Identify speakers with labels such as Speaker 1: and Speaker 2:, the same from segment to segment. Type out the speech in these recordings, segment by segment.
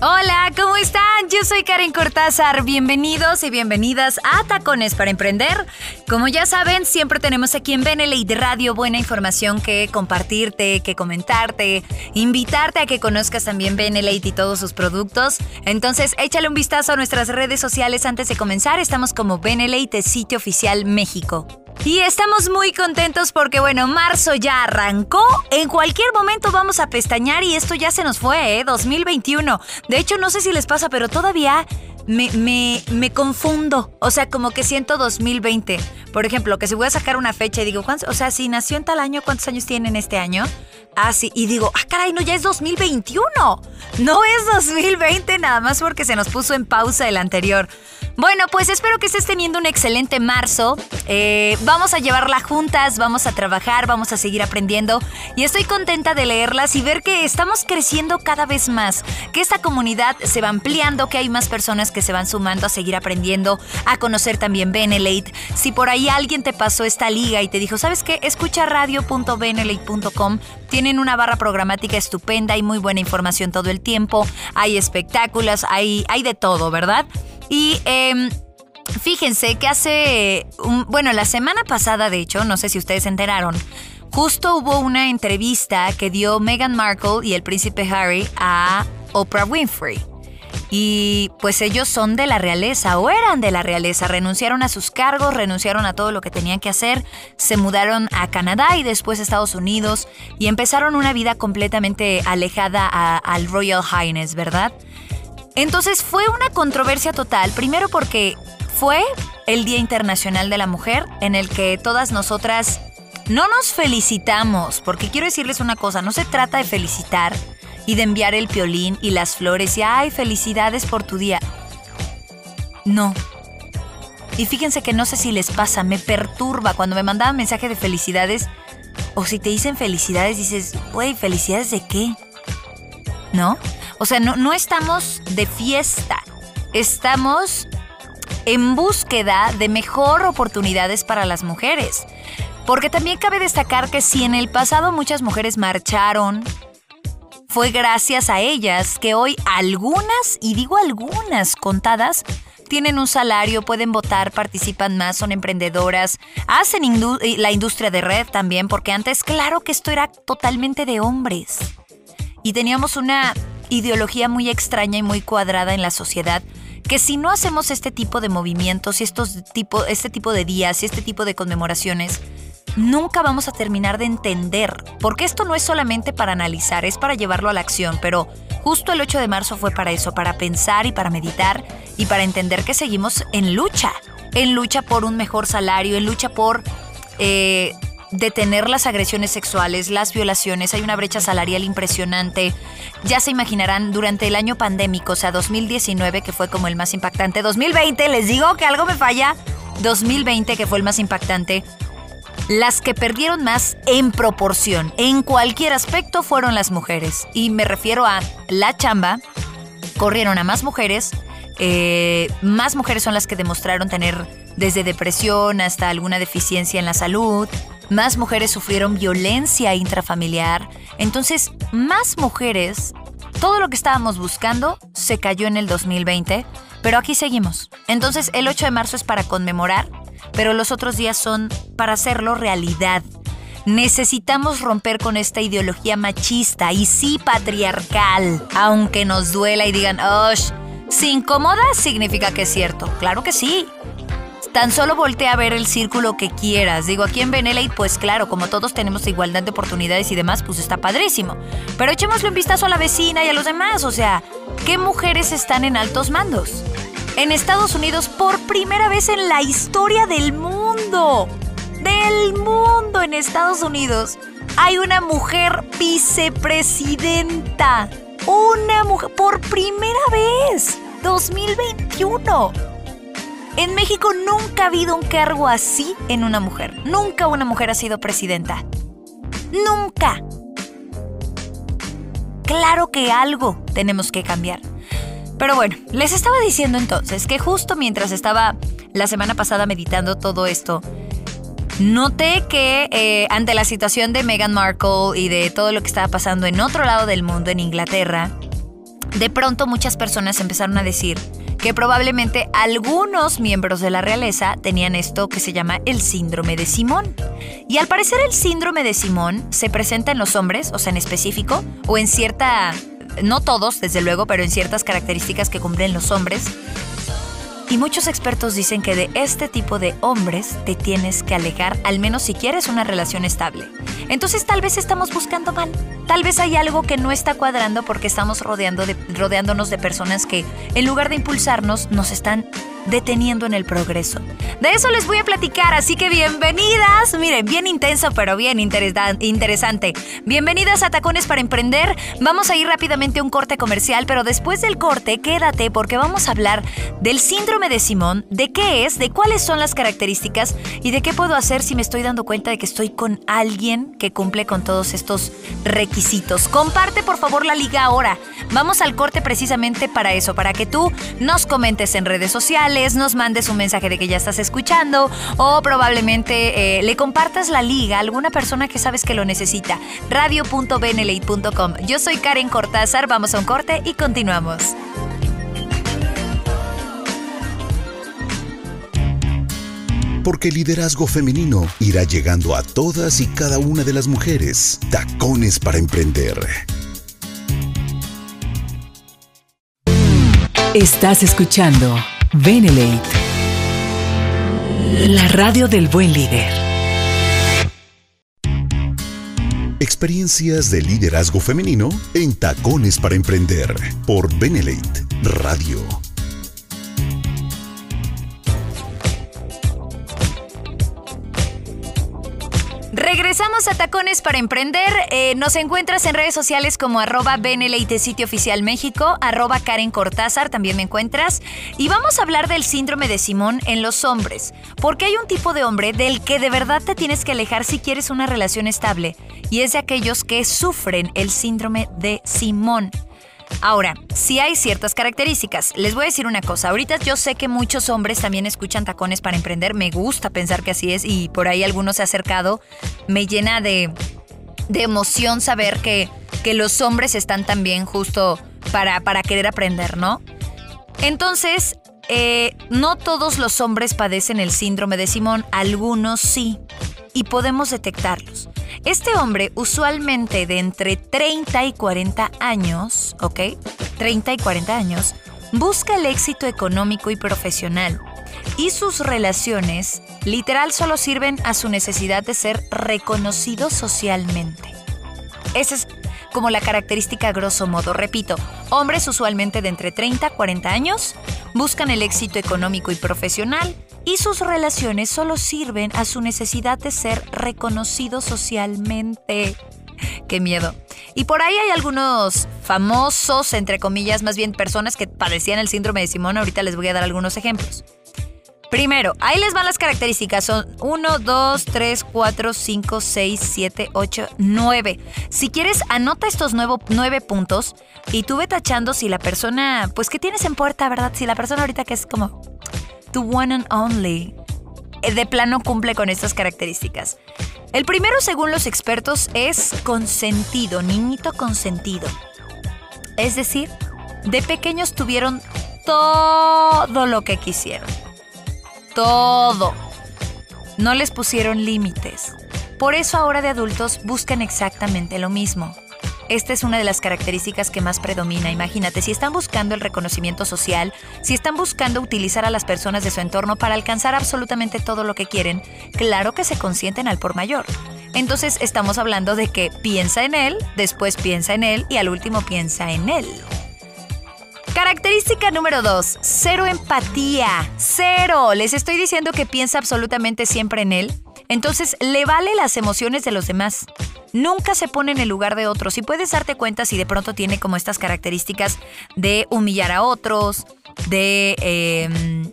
Speaker 1: Hola, ¿cómo están? Yo soy Karen Cortázar. Bienvenidos y bienvenidas a Tacones para Emprender. Como ya saben, siempre tenemos aquí en de Radio buena información que compartirte, que comentarte, invitarte a que conozcas también Benelate y todos sus productos. Entonces, échale un vistazo a nuestras redes sociales antes de comenzar. Estamos como Benelate, sitio oficial México. Y estamos muy contentos porque, bueno, marzo ya arrancó. En cualquier momento vamos a pestañear y esto ya se nos fue, ¿eh? 2021. De hecho, no sé si les pasa, pero todavía me, me, me, confundo. O sea, como que siento 2020. Por ejemplo, que si voy a sacar una fecha y digo, o sea, si nació en tal año, ¿cuántos años tiene en este año? Ah, sí. Y digo, ah, caray, no, ya es 2021. No es 2020 nada más porque se nos puso en pausa el anterior. Bueno, pues espero que estés teniendo un excelente marzo. Eh, vamos a llevarla juntas, vamos a trabajar, vamos a seguir aprendiendo y estoy contenta de leerlas y ver que estamos creciendo cada vez más, que esta comunidad se va ampliando, que hay más personas que se van sumando a seguir aprendiendo, a conocer también Benelate. Si por ahí alguien te pasó esta liga y te dijo, ¿sabes qué? Escucha radio.benelate.com. Tienen una barra programática estupenda, y muy buena información todo el tiempo, hay espectáculos, hay, hay de todo, ¿verdad? Y em, fíjense que hace, bueno, la semana pasada, de hecho, no sé si ustedes se enteraron, justo hubo una entrevista que dio Meghan Markle y el príncipe Harry a Oprah Winfrey. Y pues ellos son de la realeza o eran de la realeza, renunciaron a sus cargos, renunciaron a todo lo que tenían que hacer, se mudaron a Canadá y después a Estados Unidos y empezaron una vida completamente alejada al Royal Highness, ¿verdad? Entonces fue una controversia total, primero porque fue el Día Internacional de la Mujer en el que todas nosotras no nos felicitamos, porque quiero decirles una cosa, no se trata de felicitar y de enviar el piolín y las flores y ay, felicidades por tu día. No. Y fíjense que no sé si les pasa, me perturba cuando me mandaban mensaje de felicidades o si te dicen felicidades dices, güey, felicidades de qué? ¿No? O sea, no, no estamos de fiesta, estamos en búsqueda de mejor oportunidades para las mujeres. Porque también cabe destacar que si en el pasado muchas mujeres marcharon, fue gracias a ellas que hoy algunas, y digo algunas contadas, tienen un salario, pueden votar, participan más, son emprendedoras, hacen la industria de red también, porque antes claro que esto era totalmente de hombres. Y teníamos una ideología muy extraña y muy cuadrada en la sociedad que si no hacemos este tipo de movimientos y estos tipo, este tipo de días y este tipo de conmemoraciones, nunca vamos a terminar de entender, porque esto no es solamente para analizar, es para llevarlo a la acción, pero justo el 8 de marzo fue para eso, para pensar y para meditar y para entender que seguimos en lucha, en lucha por un mejor salario, en lucha por eh, detener las agresiones sexuales, las violaciones, hay una brecha salarial impresionante. Ya se imaginarán, durante el año pandémico, o sea, 2019, que fue como el más impactante, 2020, les digo que algo me falla, 2020, que fue el más impactante, las que perdieron más en proporción, en cualquier aspecto, fueron las mujeres. Y me refiero a la chamba, corrieron a más mujeres, eh, más mujeres son las que demostraron tener desde depresión hasta alguna deficiencia en la salud, más mujeres sufrieron violencia intrafamiliar, entonces más mujeres, todo lo que estábamos buscando se cayó en el 2020, pero aquí seguimos. Entonces el 8 de marzo es para conmemorar, pero los otros días son para hacerlo realidad. Necesitamos romper con esta ideología machista y sí patriarcal, aunque nos duela y digan, ¡oh! Si incomoda, significa que es cierto. Claro que sí. Tan solo voltea a ver el círculo que quieras. Digo, aquí en Benelete, pues claro, como todos tenemos igualdad de oportunidades y demás, pues está padrísimo. Pero echémosle un vistazo a la vecina y a los demás. O sea, ¿qué mujeres están en altos mandos? En Estados Unidos, por primera vez en la historia del mundo, del mundo en Estados Unidos, hay una mujer vicepresidenta. una mujer por primera vez. 2021. En México nunca ha habido un cargo así en una mujer. Nunca una mujer ha sido presidenta. Nunca. Claro que algo tenemos que cambiar. Pero bueno, les estaba diciendo entonces que justo mientras estaba la semana pasada meditando todo esto, noté que eh, ante la situación de Meghan Markle y de todo lo que estaba pasando en otro lado del mundo, en Inglaterra, de pronto muchas personas empezaron a decir que probablemente algunos miembros de la realeza tenían esto que se llama el síndrome de Simón. Y al parecer el síndrome de Simón se presenta en los hombres, o sea, en específico, o en cierta, no todos, desde luego, pero en ciertas características que cumplen los hombres, y muchos expertos dicen que de este tipo de hombres te tienes que alejar, al menos si quieres una relación estable. Entonces tal vez estamos buscando mal. Tal vez hay algo que no está cuadrando porque estamos rodeando de, rodeándonos de personas que, en lugar de impulsarnos, nos están deteniendo en el progreso. De eso les voy a platicar, así que bienvenidas. Miren, bien intenso, pero bien interesante. Bienvenidas a Tacones para Emprender. Vamos a ir rápidamente a un corte comercial, pero después del corte, quédate porque vamos a hablar del síndrome de Simón, de qué es, de cuáles son las características y de qué puedo hacer si me estoy dando cuenta de que estoy con alguien que cumple con todos estos requisitos. Comparte por favor la liga ahora. Vamos al corte precisamente para eso, para que tú nos comentes en redes sociales nos mandes un mensaje de que ya estás escuchando o probablemente eh, le compartas la liga a alguna persona que sabes que lo necesita. Radio.benelate.com. Yo soy Karen Cortázar, vamos a un corte y continuamos.
Speaker 2: Porque el liderazgo femenino irá llegando a todas y cada una de las mujeres. Tacones para emprender.
Speaker 3: Estás escuchando Benelate. La radio del buen líder.
Speaker 2: Experiencias de liderazgo femenino en Tacones para Emprender por Benelate Radio.
Speaker 1: Regresamos a Tacones para Emprender. Eh, nos encuentras en redes sociales como arroba Beneleite Sitio Oficial México, arroba Karen Cortázar, también me encuentras. Y vamos a hablar del síndrome de Simón en los hombres, porque hay un tipo de hombre del que de verdad te tienes que alejar si quieres una relación estable, y es de aquellos que sufren el síndrome de Simón. Ahora, si hay ciertas características. Les voy a decir una cosa. Ahorita yo sé que muchos hombres también escuchan tacones para emprender. Me gusta pensar que así es y por ahí algunos se ha acercado. Me llena de, emoción saber que, que los hombres están también justo para, para querer aprender, ¿no? Entonces, eh, no todos los hombres padecen el síndrome de Simón, algunos sí, y podemos detectarlos. Este hombre, usualmente de entre 30 y 40 años, ¿ok? 30 y 40 años, busca el éxito económico y profesional. Y sus relaciones, literal, solo sirven a su necesidad de ser reconocido socialmente. Esa es como la característica grosso modo. Repito, hombres usualmente de entre 30 y 40 años buscan el éxito económico y profesional y sus relaciones solo sirven a su necesidad de ser reconocidos socialmente. Qué miedo. Y por ahí hay algunos famosos, entre comillas, más bien personas que padecían el síndrome de Simón. Ahorita les voy a dar algunos ejemplos. Primero, ahí les van las características. Son 1, 2, 3, 4, 5, 6, 7, 8, 9. Si quieres, anota estos nueve puntos y tú ve tachando si la persona, pues, ¿qué tienes en puerta, verdad? Si la persona ahorita que es como tu one and only, eh, de plano cumple con estas características. El primero, según los expertos, es consentido, niñito consentido. Es decir, de pequeños tuvieron todo lo que quisieron. Todo. No les pusieron límites. Por eso ahora de adultos buscan exactamente lo mismo. Esta es una de las características que más predomina. Imagínate, si están buscando el reconocimiento social, si están buscando utilizar a las personas de su entorno para alcanzar absolutamente todo lo que quieren, claro que se consienten al por mayor. Entonces estamos hablando de que piensa en él, después piensa en él y al último piensa en él. Característica número 2, cero empatía. Cero. Les estoy diciendo que piensa absolutamente siempre en él. Entonces le vale las emociones de los demás. Nunca se pone en el lugar de otros y puedes darte cuenta si de pronto tiene como estas características de humillar a otros, de... em,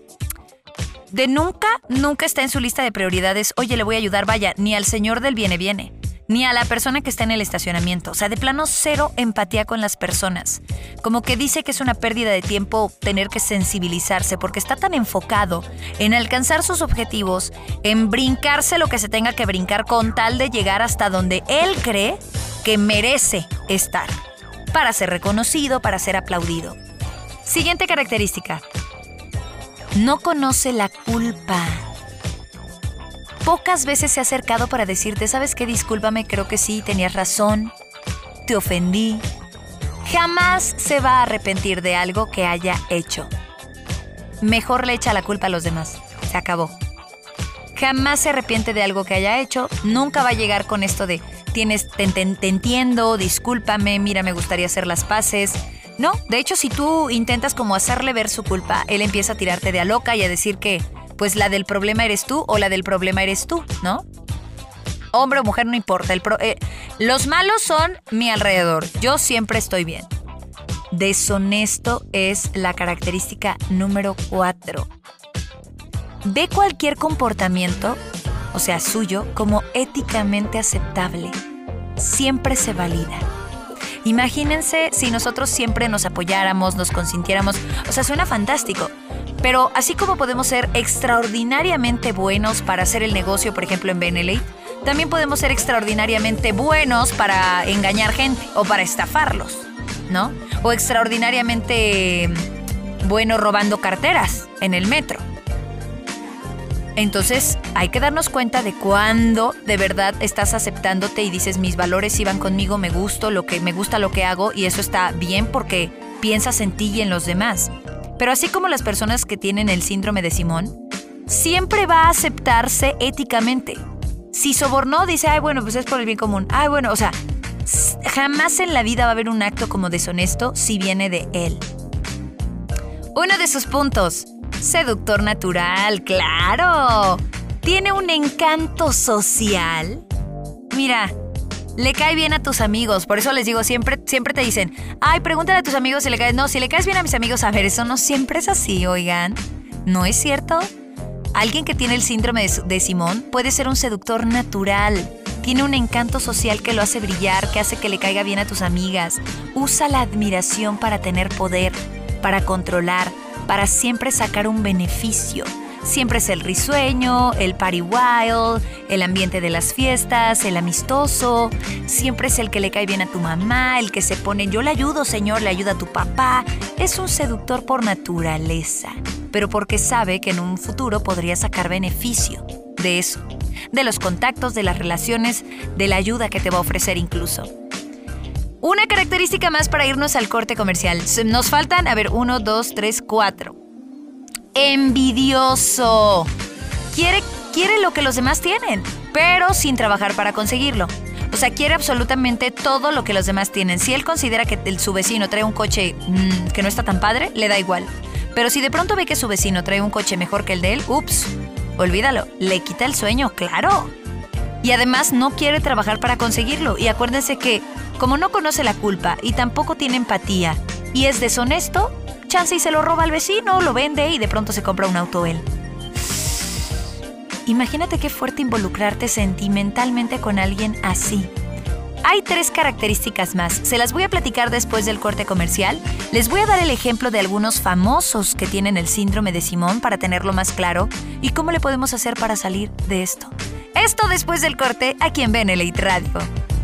Speaker 1: de nunca, nunca está en su lista de prioridades, oye, le voy a ayudar, vaya, ni al señor del viene viene, ni a la persona que está en el estacionamiento. O sea, de plano cero empatía con las personas. Como que dice que es una pérdida de tiempo tener que sensibilizarse porque está tan enfocado en alcanzar sus objetivos, en brincarse lo que se tenga que brincar con tal de llegar hasta donde él cree que merece estar, para ser reconocido, para ser aplaudido. Siguiente característica. No conoce la culpa. Pocas veces se ha acercado para decirte, ¿sabes qué? Discúlpame, creo que sí, tenías razón, te ofendí. Jamás se va a arrepentir de algo que haya hecho. Mejor le echa la culpa a los demás. Se acabó. Jamás se arrepiente de algo que haya hecho. Nunca va a llegar con esto de, tienes, te, te- te entiendo, discúlpame, mira, me gustaría hacer las paces. No, de hecho, si tú intentas como hacerle ver su culpa, él empieza a tirarte de a loca y a decir que, pues la del problema eres tú o la del problema eres tú, ¿no? Hombre o mujer, no importa. El pro- eh, los malos son mi alrededor. Yo siempre estoy bien. Deshonesto es la característica número cuatro. Ve cualquier comportamiento, o sea, suyo, como éticamente aceptable. Siempre se valida. Imagínense si nosotros siempre nos apoyáramos, nos consintiéramos. O sea, suena fantástico. Pero así como podemos ser extraordinariamente buenos para hacer el negocio, por ejemplo, en Benelete, también podemos ser extraordinariamente buenos para engañar gente o para estafarlos, ¿no? O extraordinariamente mm, buenos robando carteras en el metro. Entonces hay que darnos cuenta de cuándo de verdad estás aceptándote y dices mis valores iban conmigo, me gusto lo que me gusta lo que hago y eso está bien porque piensas en ti y en los demás. Pero así como las personas que tienen el síndrome de Simón, siempre va a aceptarse éticamente. Si sobornó, dice, ay, bueno, pues es por el bien común. Ay, bueno, o sea, jamás en la vida va a haber un acto como deshonesto si viene de él. Uno de sus puntos, seductor natural, claro. Tiene un encanto social. Mira, le cae bien a tus amigos, por eso les digo, siempre, siempre te dicen, ay, pregúntale a tus amigos si le caes. No, si le caes bien a mis amigos, a ver, eso no siempre es así, oigan. ¿No es cierto? Alguien que tiene el síndrome de, de Simón puede ser un seductor natural. Tiene un encanto social que lo hace brillar, que hace que le caiga bien a tus amigas. Usa la admiración para tener poder, para controlar, para siempre sacar un beneficio. Siempre es el risueño, el party wild, el ambiente de las fiestas, el amistoso. Siempre es el que le cae bien a tu mamá, el que se pone yo le ayudo, señor, le ayuda a tu papá. Es un seductor por naturaleza, pero porque sabe que en un futuro podría sacar beneficio de eso, de los contactos, de las relaciones, de la ayuda que te va a ofrecer incluso. Una característica más para irnos al corte comercial. Nos faltan, a ver, uno, dos, tres, cuatro. Envidioso. Quiere, quiere lo que los demás tienen, pero sin trabajar para conseguirlo. O sea, quiere absolutamente todo lo que los demás tienen. Si él considera que su vecino trae un coche mm, que no está tan padre, le da igual. Pero si de pronto ve que su vecino trae un coche mejor que el de él, ups, olvídalo, le quita el sueño, claro. Y además no quiere trabajar para conseguirlo. Y acuérdense que, como no conoce la culpa y tampoco tiene empatía y es deshonesto, chance y se lo roba al vecino, lo vende y de pronto se compra un auto él. Imagínate qué fuerte involucrarte sentimentalmente con alguien así. Hay tres características más. Se las voy a platicar después del corte comercial. Les voy a dar el ejemplo de algunos famosos que tienen el síndrome de Simón para tenerlo más claro y cómo le podemos hacer para salir de esto. Esto después del corte aquí en Benelite Radio.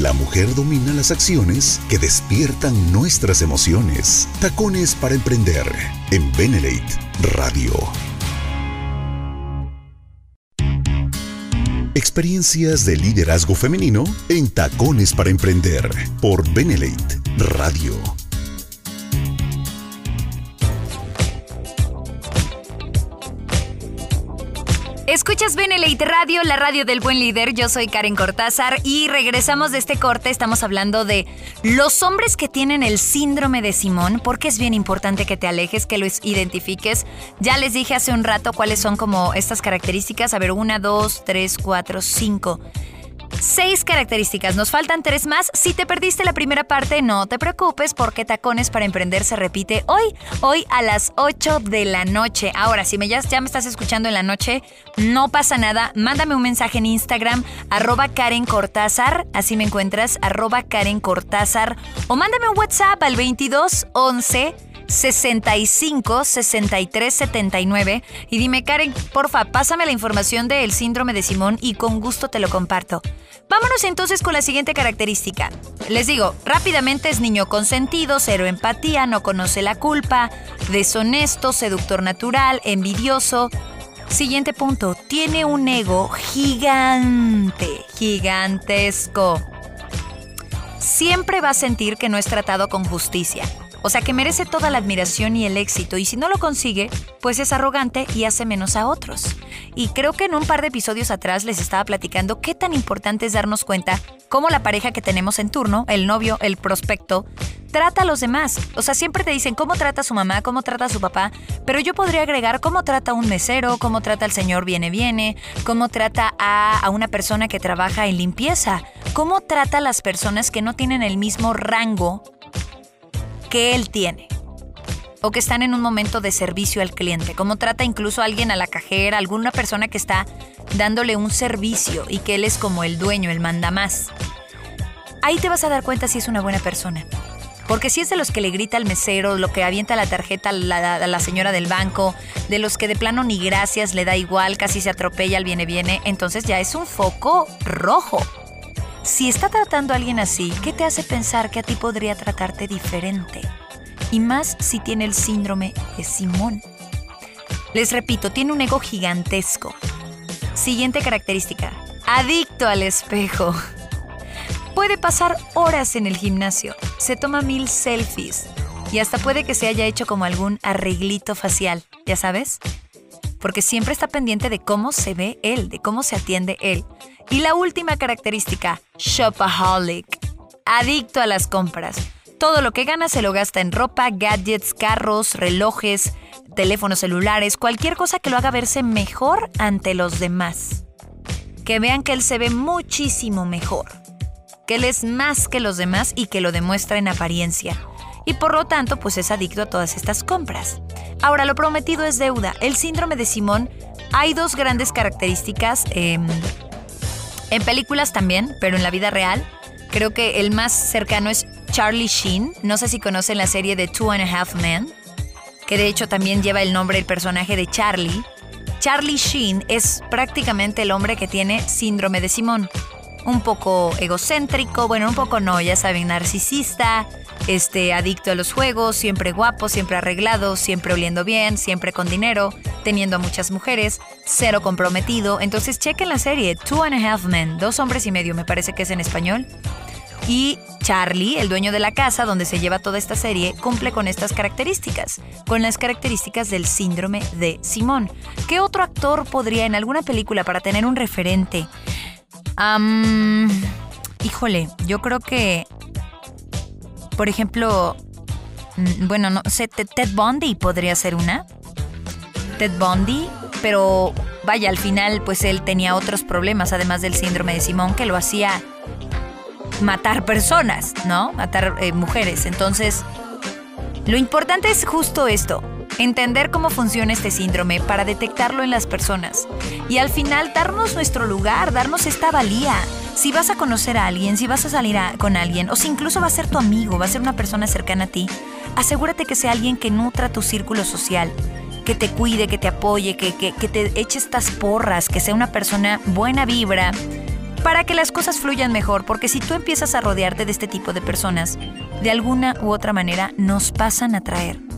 Speaker 2: La mujer domina las acciones que despiertan nuestras emociones. Tacones para emprender en Benelate Radio. Experiencias de liderazgo femenino en Tacones para emprender por Benelate Radio.
Speaker 1: Escuchas Benelite Radio, la radio del buen líder. Yo soy Karen Cortázar y regresamos de este corte. Estamos hablando de los hombres que tienen el síndrome de Simón, porque es bien importante que te alejes, que los identifiques. Ya les dije hace un rato cuáles son como estas características. A ver, una, dos, tres, cuatro, cinco seis características. Nos faltan tres más. Si te perdiste la primera parte, no te preocupes porque Tacones para Emprender se repite hoy, hoy a las 8 de la noche. Ahora, si me, ya, ya me estás escuchando en la noche, no pasa nada. Mándame un mensaje en Instagram, arroba Karen Cortázar, así me encuentras, arroba Karen Cortázar, o mándame un WhatsApp al 22 11 65 63 79 y dime, Karen, porfa, pásame la información del síndrome de Simón y con gusto te lo comparto. Vámonos entonces con la siguiente característica. Les digo, rápidamente es niño consentido, cero empatía, no conoce la culpa, deshonesto, seductor natural, envidioso. Siguiente punto, tiene un ego gigante, gigantesco. Siempre va a sentir que no es tratado con justicia. O sea que merece toda la admiración y el éxito y si no lo consigue, pues es arrogante y hace menos a otros. Y creo que en un par de episodios atrás les estaba platicando qué tan importante es darnos cuenta cómo la pareja que tenemos en turno, el novio, el prospecto, trata a los demás. O sea, siempre te dicen cómo trata a su mamá, cómo trata a su papá, pero yo podría agregar cómo trata a un mesero, cómo trata al señor viene viene, cómo trata a, a una persona que trabaja en limpieza, cómo trata a las personas que no tienen el mismo rango que él tiene o que están en un momento de servicio al cliente, como trata incluso a alguien a la cajera, alguna persona que está dándole un servicio y que él es como el dueño, el mandamás. Ahí te vas a dar cuenta si es una buena persona. Porque si es de los que le grita al mesero, lo que avienta la tarjeta a la, a la, señora del banco, de los que de plano ni gracias le da igual, casi se atropella al viene viene, entonces ya es un foco rojo. Si está tratando a alguien así, ¿qué te hace pensar que a ti podría tratarte diferente? Y más si tiene el síndrome de Simón. Les repito, tiene un ego gigantesco. Siguiente característica, adicto al espejo. Puede pasar horas en el gimnasio, se toma mil selfies y hasta puede que se haya hecho como algún arreglito facial, ¿ya sabes? Porque siempre está pendiente de cómo se ve él, de cómo se atiende él. Y la última característica, shopaholic, adicto a las compras. Todo lo que gana se lo gasta en ropa, gadgets, carros, relojes, teléfonos celulares, cualquier cosa que lo haga verse mejor ante los demás. Que vean que él se ve muchísimo mejor, que él es más que los demás y que lo demuestra en apariencia. Y por lo tanto, pues es adicto a todas estas compras. Ahora, lo prometido es deuda. El síndrome de Simón, hay dos grandes características. Eh, en películas también, pero en la vida real, creo que el más cercano es Charlie Sheen. No sé si conocen la serie de Two and a Half Men, que de hecho también lleva el nombre del personaje de Charlie. Charlie Sheen es prácticamente el hombre que tiene síndrome de Simón. Un poco egocéntrico, bueno, un poco no, ya saben, narcisista, este, adicto a los juegos, siempre guapo, siempre arreglado, siempre oliendo bien, siempre con dinero, teniendo a muchas mujeres, cero comprometido. Entonces chequen la serie Two and a Half Men, dos hombres y medio, me parece que es en español. Y Charlie, el dueño de la casa donde se lleva toda esta serie, cumple con estas características, con las características del síndrome de Simón. ¿Qué otro actor podría en alguna película para tener un referente? híjole, yo creo que por ejemplo, mm, bueno, no sé, Ted Bundy podría ser una. Ted Bundy, pero vaya, al final pues él tenía otros problemas, además del síndrome de Simón, que lo hacía matar personas, ¿no? Matar eh, mujeres. Entonces, lo importante es justo esto, entender cómo funciona este síndrome para detectarlo en las personas y al final darnos nuestro lugar, darnos esta valía. Si vas a conocer a alguien, si vas a salir con alguien, o si incluso va a ser tu amigo, va a ser una persona cercana a ti, asegúrate que sea alguien que nutra tu círculo social, que te cuide, que te apoye, que, que, que te eche estas porras, que sea una persona buena vibra, para que las cosas fluyan mejor, porque si tú empiezas a rodearte de este tipo de personas, de alguna u otra manera nos pasan a traer.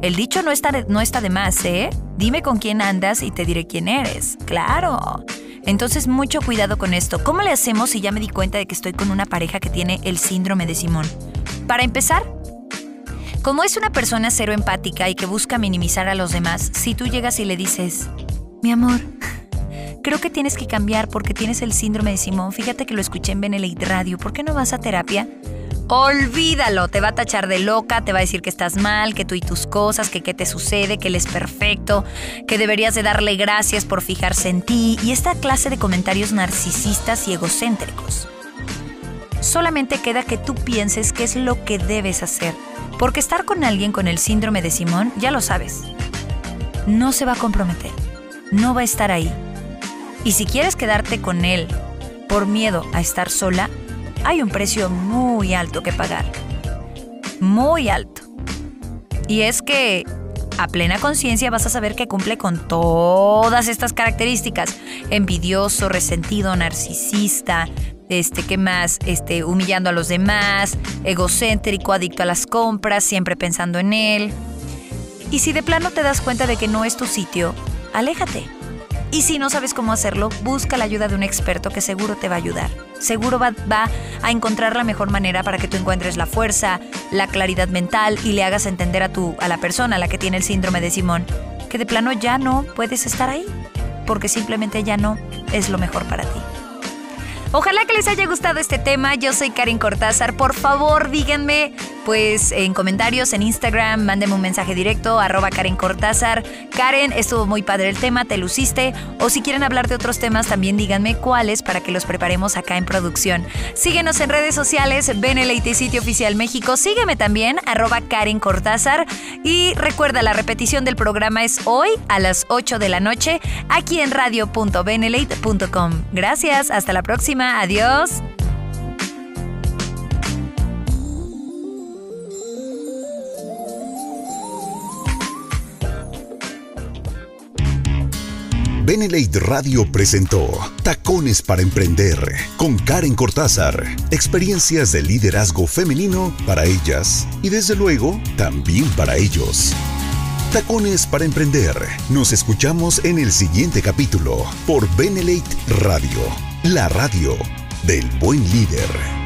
Speaker 1: El dicho no está, de, no está de más, ¿eh? Dime con quién andas y te diré quién eres. Claro. Entonces, mucho cuidado con esto. ¿Cómo le hacemos si ya me di cuenta de que estoy con una pareja que tiene el síndrome de Simón? Para empezar, como es una persona cero empática y que busca minimizar a los demás, si tú llegas y le dices, mi amor, creo que tienes que cambiar porque tienes el síndrome de Simón. Fíjate que lo escuché en Benelite Radio. ¿Por qué no vas a terapia? Olvídalo, te va a tachar de loca, te va a decir que estás mal, que tú y tus cosas, que qué te sucede, que él es perfecto, que deberías de darle gracias por fijarse en ti y esta clase de comentarios narcisistas y egocéntricos. Solamente queda que tú pienses qué es lo que debes hacer, porque estar con alguien con el síndrome de Simón, ya lo sabes, no se va a comprometer, no va a estar ahí. Y si quieres quedarte con él por miedo a estar sola, hay un precio muy alto que pagar. Muy alto. Y es que a plena conciencia vas a saber que cumple con todas estas características. Envidioso, resentido, narcisista, este, ¿qué más? Este, humillando a los demás, egocéntrico, adicto a las compras, siempre pensando en él. Y si de plano te das cuenta de que no es tu sitio, aléjate. Y si no sabes cómo hacerlo, busca la ayuda de un experto que seguro te va a ayudar. Seguro va, a encontrar la mejor manera para que tú encuentres la fuerza, la claridad mental y le hagas entender a, tu, a la persona, a la que tiene el síndrome de Simón, que de plano ya no puedes estar ahí, porque simplemente ya no es lo mejor para ti. Ojalá que les haya gustado este tema. Yo soy Karen Cortázar. Por favor, díganme, pues en comentarios en Instagram, mándenme un mensaje directo, arroba Karen Cortázar. Karen, estuvo muy padre el tema, te luciste. O si quieren hablar de otros temas, también díganme cuáles para que los preparemos acá en producción. Síguenos en redes sociales, ven el Sitio Oficial México. Sígueme también, arroba Karen Cortázar. Y recuerda, la repetición del programa es hoy a las 8 de la noche, aquí en radio.benelate.com. Gracias, hasta la próxima. Adiós.
Speaker 2: Benelate Radio presentó Tacones para Emprender con Karen Cortázar. Experiencias de liderazgo femenino para ellas y desde luego también para ellos. Tacones para Emprender. Nos escuchamos en el siguiente capítulo por Benelate Radio la radio del buen líder.